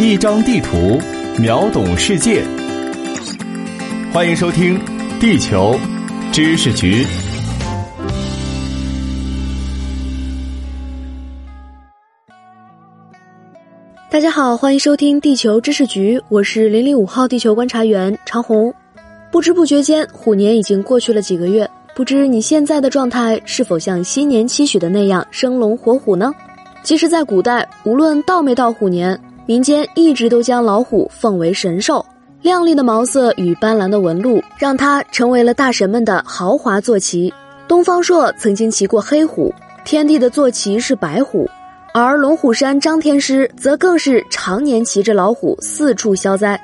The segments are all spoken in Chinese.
一张地图，秒懂世界。欢迎收听《地球知识局》。大家好，欢迎收听《地球知识局》，我是零零五号地球观察员长虹。不知不觉间，虎年已经过去了几个月。不知你现在的状态是否像新年期许的那样生龙活虎呢？其实，在古代，无论到没到虎年，民间一直都将老虎奉为神兽。亮丽的毛色与斑斓的纹路，让它成为了大神们的豪华坐骑。东方朔曾经骑过黑虎，天帝的坐骑是白虎，而龙虎山张天师则更是常年骑着老虎四处消灾。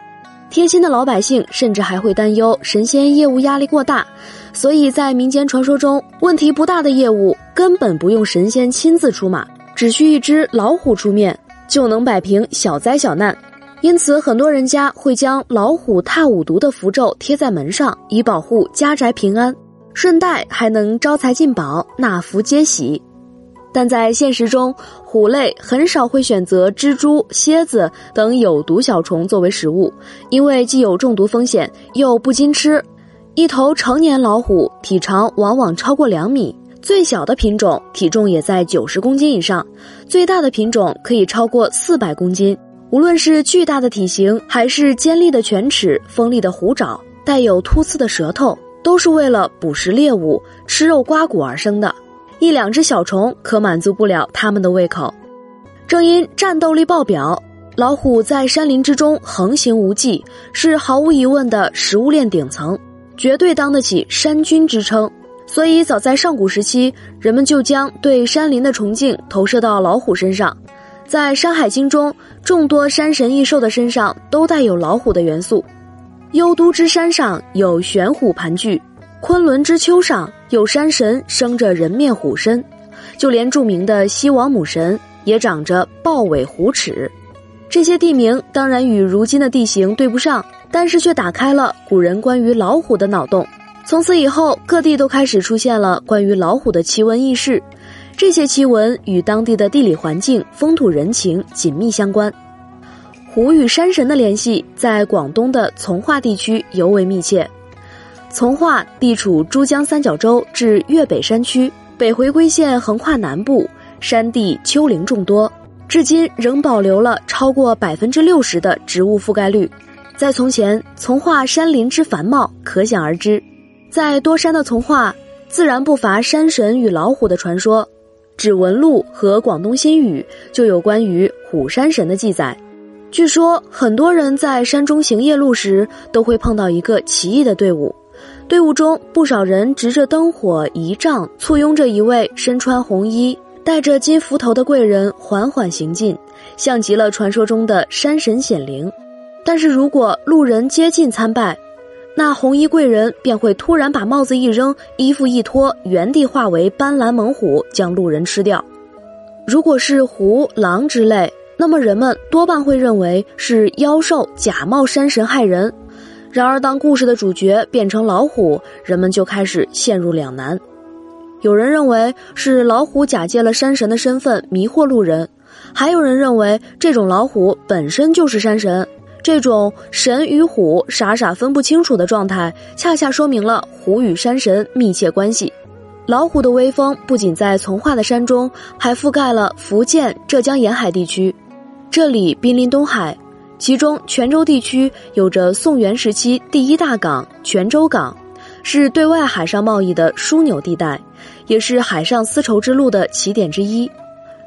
贴心的老百姓甚至还会担忧神仙业务压力过大。所以在民间传说中，问题不大的业务根本不用神仙亲自出马，只需一只老虎出面就能摆平小灾小难。因此，很多人家会将“老虎踏五毒”的符咒贴在门上，以保护家宅平安，顺带还能招财进宝、纳福接喜。但在现实中，虎类很少会选择蜘蛛、蝎子等有毒小虫作为食物，因为既有中毒风险，又不经吃。一头成年老虎体长往往超过两米，最小的品种体重也在九十公斤以上，最大的品种可以超过四百公斤。无论是巨大的体型，还是尖利的犬齿、锋利的虎爪、带有突刺的舌头，都是为了捕食猎物、吃肉刮骨而生的。一两只小虫可满足不了它们的胃口。正因战斗力爆表，老虎在山林之中横行无忌，是毫无疑问的食物链顶层。绝对当得起山君之称，所以早在上古时期，人们就将对山林的崇敬投射到老虎身上。在《山海经》中，众多山神异兽的身上都带有老虎的元素。幽都之山上有玄虎盘踞，昆仑之丘上有山神生着人面虎身，就连著名的西王母神也长着豹尾虎齿。这些地名当然与如今的地形对不上。但是却打开了古人关于老虎的脑洞，从此以后，各地都开始出现了关于老虎的奇闻异事。这些奇闻与当地的地理环境、风土人情紧密相关。虎与山神的联系在广东的从化地区尤为密切。从化地处珠江三角洲至粤北山区，北回归线横跨南部，山地丘陵众多，至今仍保留了超过百分之六十的植物覆盖率。在从前，从化山林之繁茂可想而知。在多山的从化，自然不乏山神与老虎的传说。《指纹录》和《广东新语》就有关于虎山神的记载。据说，很多人在山中行夜路时，都会碰到一个奇异的队伍。队伍中不少人执着灯火仪仗，簇拥着一位身穿红衣、戴着金斧头的贵人缓缓行进，像极了传说中的山神显灵。但是如果路人接近参拜，那红衣贵人便会突然把帽子一扔，衣服一脱，原地化为斑斓猛虎，将路人吃掉。如果是狐、狼之类，那么人们多半会认为是妖兽假冒山神害人。然而，当故事的主角变成老虎，人们就开始陷入两难。有人认为是老虎假借了山神的身份迷惑路人，还有人认为这种老虎本身就是山神。这种神与虎傻傻分不清楚的状态，恰恰说明了虎与山神密切关系。老虎的威风不仅在从化的山中，还覆盖了福建、浙江沿海地区。这里濒临东海，其中泉州地区有着宋元时期第一大港泉州港，是对外海上贸易的枢纽地带，也是海上丝绸之路的起点之一。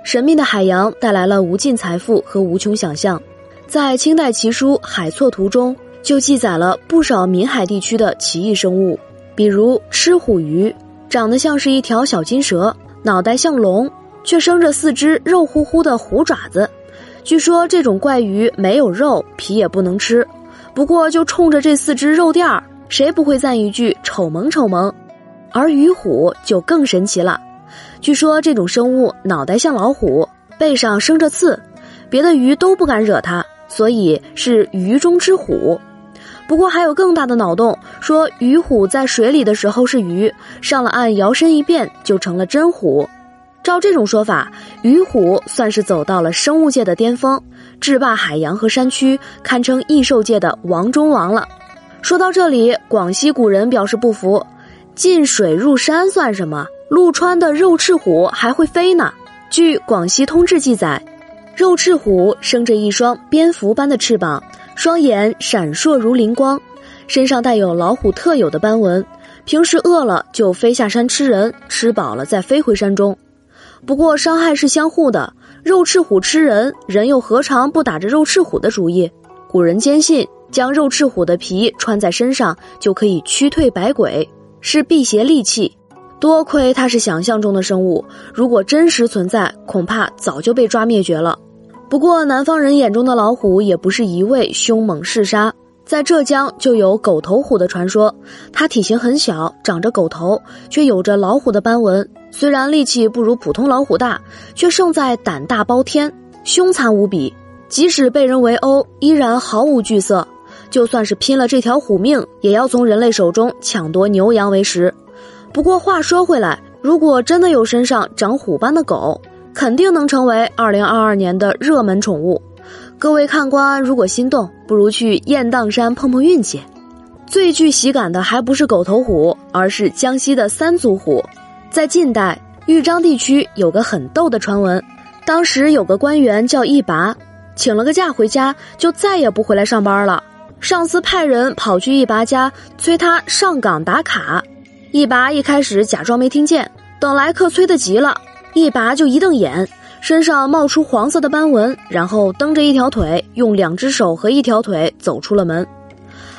神秘的海洋带来了无尽财富和无穷想象。在清代奇书《海错图》中，就记载了不少闽海地区的奇异生物，比如吃虎鱼，长得像是一条小金蛇，脑袋像龙，却生着四只肉乎乎的虎爪子。据说这种怪鱼没有肉，皮也不能吃。不过就冲着这四只肉垫儿，谁不会赞一句丑萌丑萌？而鱼虎就更神奇了，据说这种生物脑袋像老虎，背上生着刺，别的鱼都不敢惹它。所以是鱼中之虎，不过还有更大的脑洞，说鱼虎在水里的时候是鱼，上了岸摇身一变就成了真虎。照这种说法，鱼虎算是走到了生物界的巅峰，制霸海洋和山区，堪称异兽界的王中王了。说到这里，广西古人表示不服：进水入山算什么？陆川的肉翅虎还会飞呢。据《广西通志》记载，肉翅虎生着一双蝙蝠般的翅膀，双眼闪烁如灵光，身上带有老虎特有的斑纹。平时饿了就飞下山吃人，吃饱了再飞回山中。不过伤害是相互的，肉翅虎吃人，人又何尝不打着肉翅虎的主意？古人坚信。将肉翅虎的皮穿在身上，就可以驱退百鬼，是辟邪利器。多亏它是想象中的生物，如果真实存在，恐怕早就被抓灭绝了。不过，南方人眼中的老虎也不是一味凶猛嗜杀。在浙江就有狗头虎的传说，它体型很小，长着狗头，却有着老虎的斑纹。虽然力气不如普通老虎大，却胜在胆大包天，凶残无比。即使被人围殴，依然毫无惧色。就算是拼了这条虎命，也要从人类手中抢夺牛羊为食。不过话说回来，如果真的有身上长虎斑的狗，肯定能成为二零二二年的热门宠物。各位看官，如果心动，不如去雁荡山碰碰运气。最具喜感的还不是狗头虎，而是江西的三足虎。在近代，豫章地区有个很逗的传闻：当时有个官员叫一拔，请了个假回家，就再也不回来上班了。上司派人跑去一拔家催他上岗打卡，一拔一开始假装没听见，等来客催得急了，一拔就一瞪眼，身上冒出黄色的斑纹，然后蹬着一条腿，用两只手和一条腿走出了门。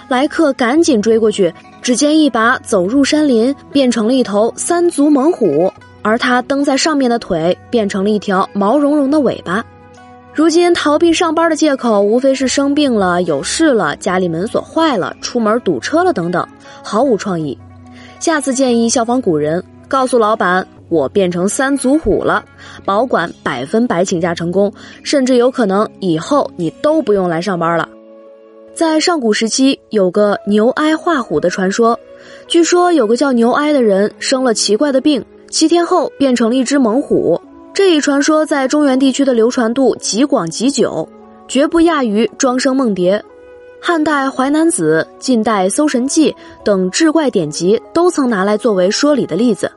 莱克赶紧追过去，只见一拔走入山林，变成了一头三足猛虎，而他蹬在上面的腿变成了一条毛茸茸的尾巴。如今逃避上班的借口，无非是生病了、有事了、家里门锁坏了、出门堵车了等等，毫无创意。下次建议效仿古人，告诉老板我变成三足虎了，保管百分百请假成功，甚至有可能以后你都不用来上班了。在上古时期，有个牛哀画虎的传说，据说有个叫牛哀的人生了奇怪的病，七天后变成了一只猛虎。这一传说在中原地区的流传度极广极久，绝不亚于《庄生梦蝶》。汉代《淮南子》、晋代《搜神记》等志怪典籍都曾拿来作为说理的例子，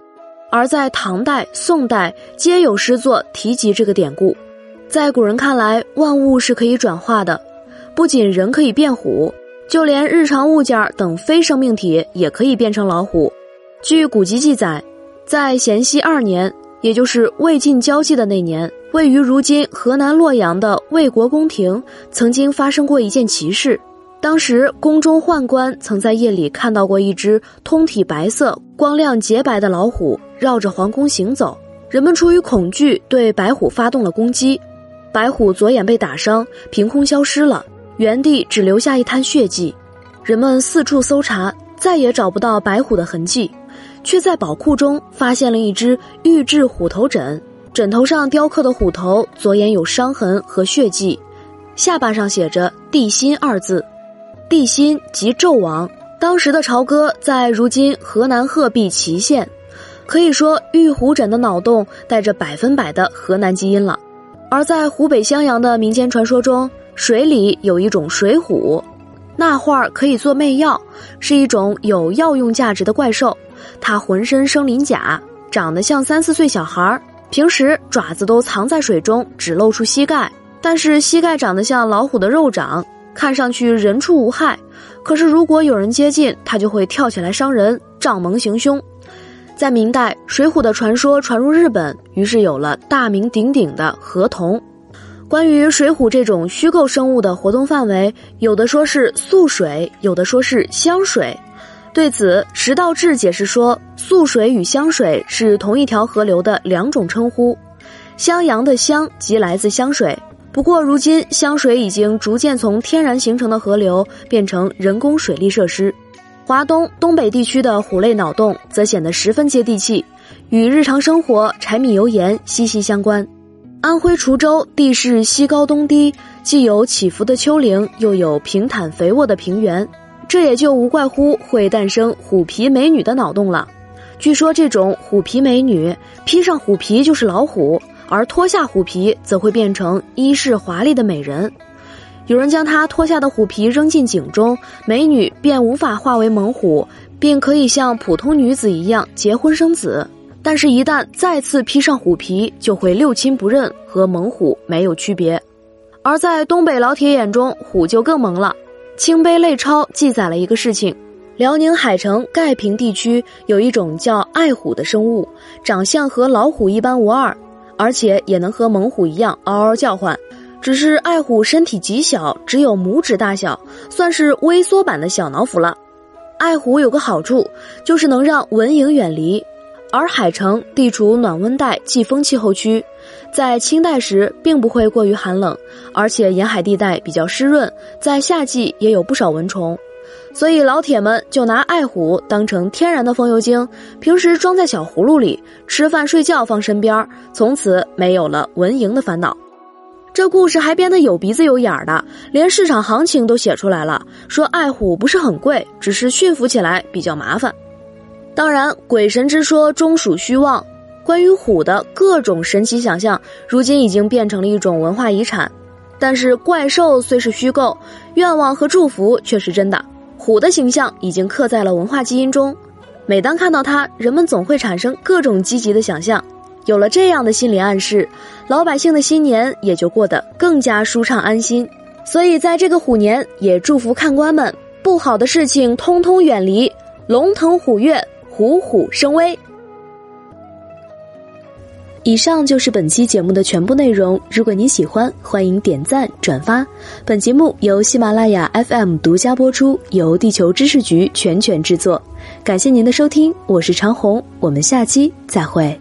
而在唐代、宋代皆有诗作提及这个典故。在古人看来，万物是可以转化的，不仅人可以变虎，就连日常物件等非生命体也可以变成老虎。据古籍记载，在咸熙二年。也就是魏晋交际的那年，位于如今河南洛阳的魏国宫廷，曾经发生过一件奇事。当时宫中宦官曾在夜里看到过一只通体白色、光亮洁白的老虎绕着皇宫行走。人们出于恐惧，对白虎发动了攻击。白虎左眼被打伤，凭空消失了，原地只留下一滩血迹。人们四处搜查，再也找不到白虎的痕迹。却在宝库中发现了一只玉制虎头枕，枕头上雕刻的虎头左眼有伤痕和血迹，下巴上写着“帝心”二字，帝辛即纣王。当时的朝歌在如今河南鹤壁淇县，可以说玉虎枕的脑洞带着百分百的河南基因了。而在湖北襄阳的民间传说中，水里有一种水虎，那画可以做媚药，是一种有药用价值的怪兽。它浑身生鳞甲，长得像三四岁小孩，平时爪子都藏在水中，只露出膝盖。但是膝盖长得像老虎的肉掌，看上去人畜无害。可是如果有人接近，它就会跳起来伤人，仗猛行凶。在明代，水浒的传说传入日本，于是有了大名鼎鼎的河童。关于水浒这种虚构生物的活动范围，有的说是素水，有的说是香水。对此，石道志解释说，素水与香水是同一条河流的两种称呼。襄阳的湘即来自香水，不过如今香水已经逐渐从天然形成的河流变成人工水利设施。华东、东北地区的虎类脑洞则显得十分接地气，与日常生活柴米油盐息息相关。安徽滁州地势西高东低，既有起伏的丘陵，又有平坦肥沃的平原。这也就无怪乎会诞生虎皮美女的脑洞了。据说这种虎皮美女披上虎皮就是老虎，而脱下虎皮则会变成衣饰华丽的美人。有人将她脱下的虎皮扔进井中，美女便无法化为猛虎，并可以像普通女子一样结婚生子。但是，一旦再次披上虎皮，就会六亲不认，和猛虎没有区别。而在东北老铁眼中，虎就更萌了。《清碑类钞》记载了一个事情：辽宁海城盖平地区有一种叫爱虎的生物，长相和老虎一般无二，而且也能和猛虎一样嗷嗷叫唤。只是爱虎身体极小，只有拇指大小，算是微缩版的小老虎了。爱虎有个好处，就是能让蚊蝇远离。而海城地处暖温带季风气候区，在清代时并不会过于寒冷，而且沿海地带比较湿润，在夏季也有不少蚊虫，所以老铁们就拿爱虎当成天然的风油精，平时装在小葫芦里，吃饭睡觉放身边，从此没有了蚊蝇的烦恼。这故事还编得有鼻子有眼儿的，连市场行情都写出来了，说爱虎不是很贵，只是驯服起来比较麻烦。当然，鬼神之说终属虚妄。关于虎的各种神奇想象，如今已经变成了一种文化遗产。但是，怪兽虽是虚构，愿望和祝福却是真的。虎的形象已经刻在了文化基因中，每当看到它，人们总会产生各种积极的想象。有了这样的心理暗示，老百姓的新年也就过得更加舒畅安心。所以，在这个虎年，也祝福看官们，不好的事情通通远离，龙腾虎跃。虎虎生威。以上就是本期节目的全部内容。如果您喜欢，欢迎点赞转发。本节目由喜马拉雅 FM 独家播出，由地球知识局全权制作。感谢您的收听，我是长虹，我们下期再会。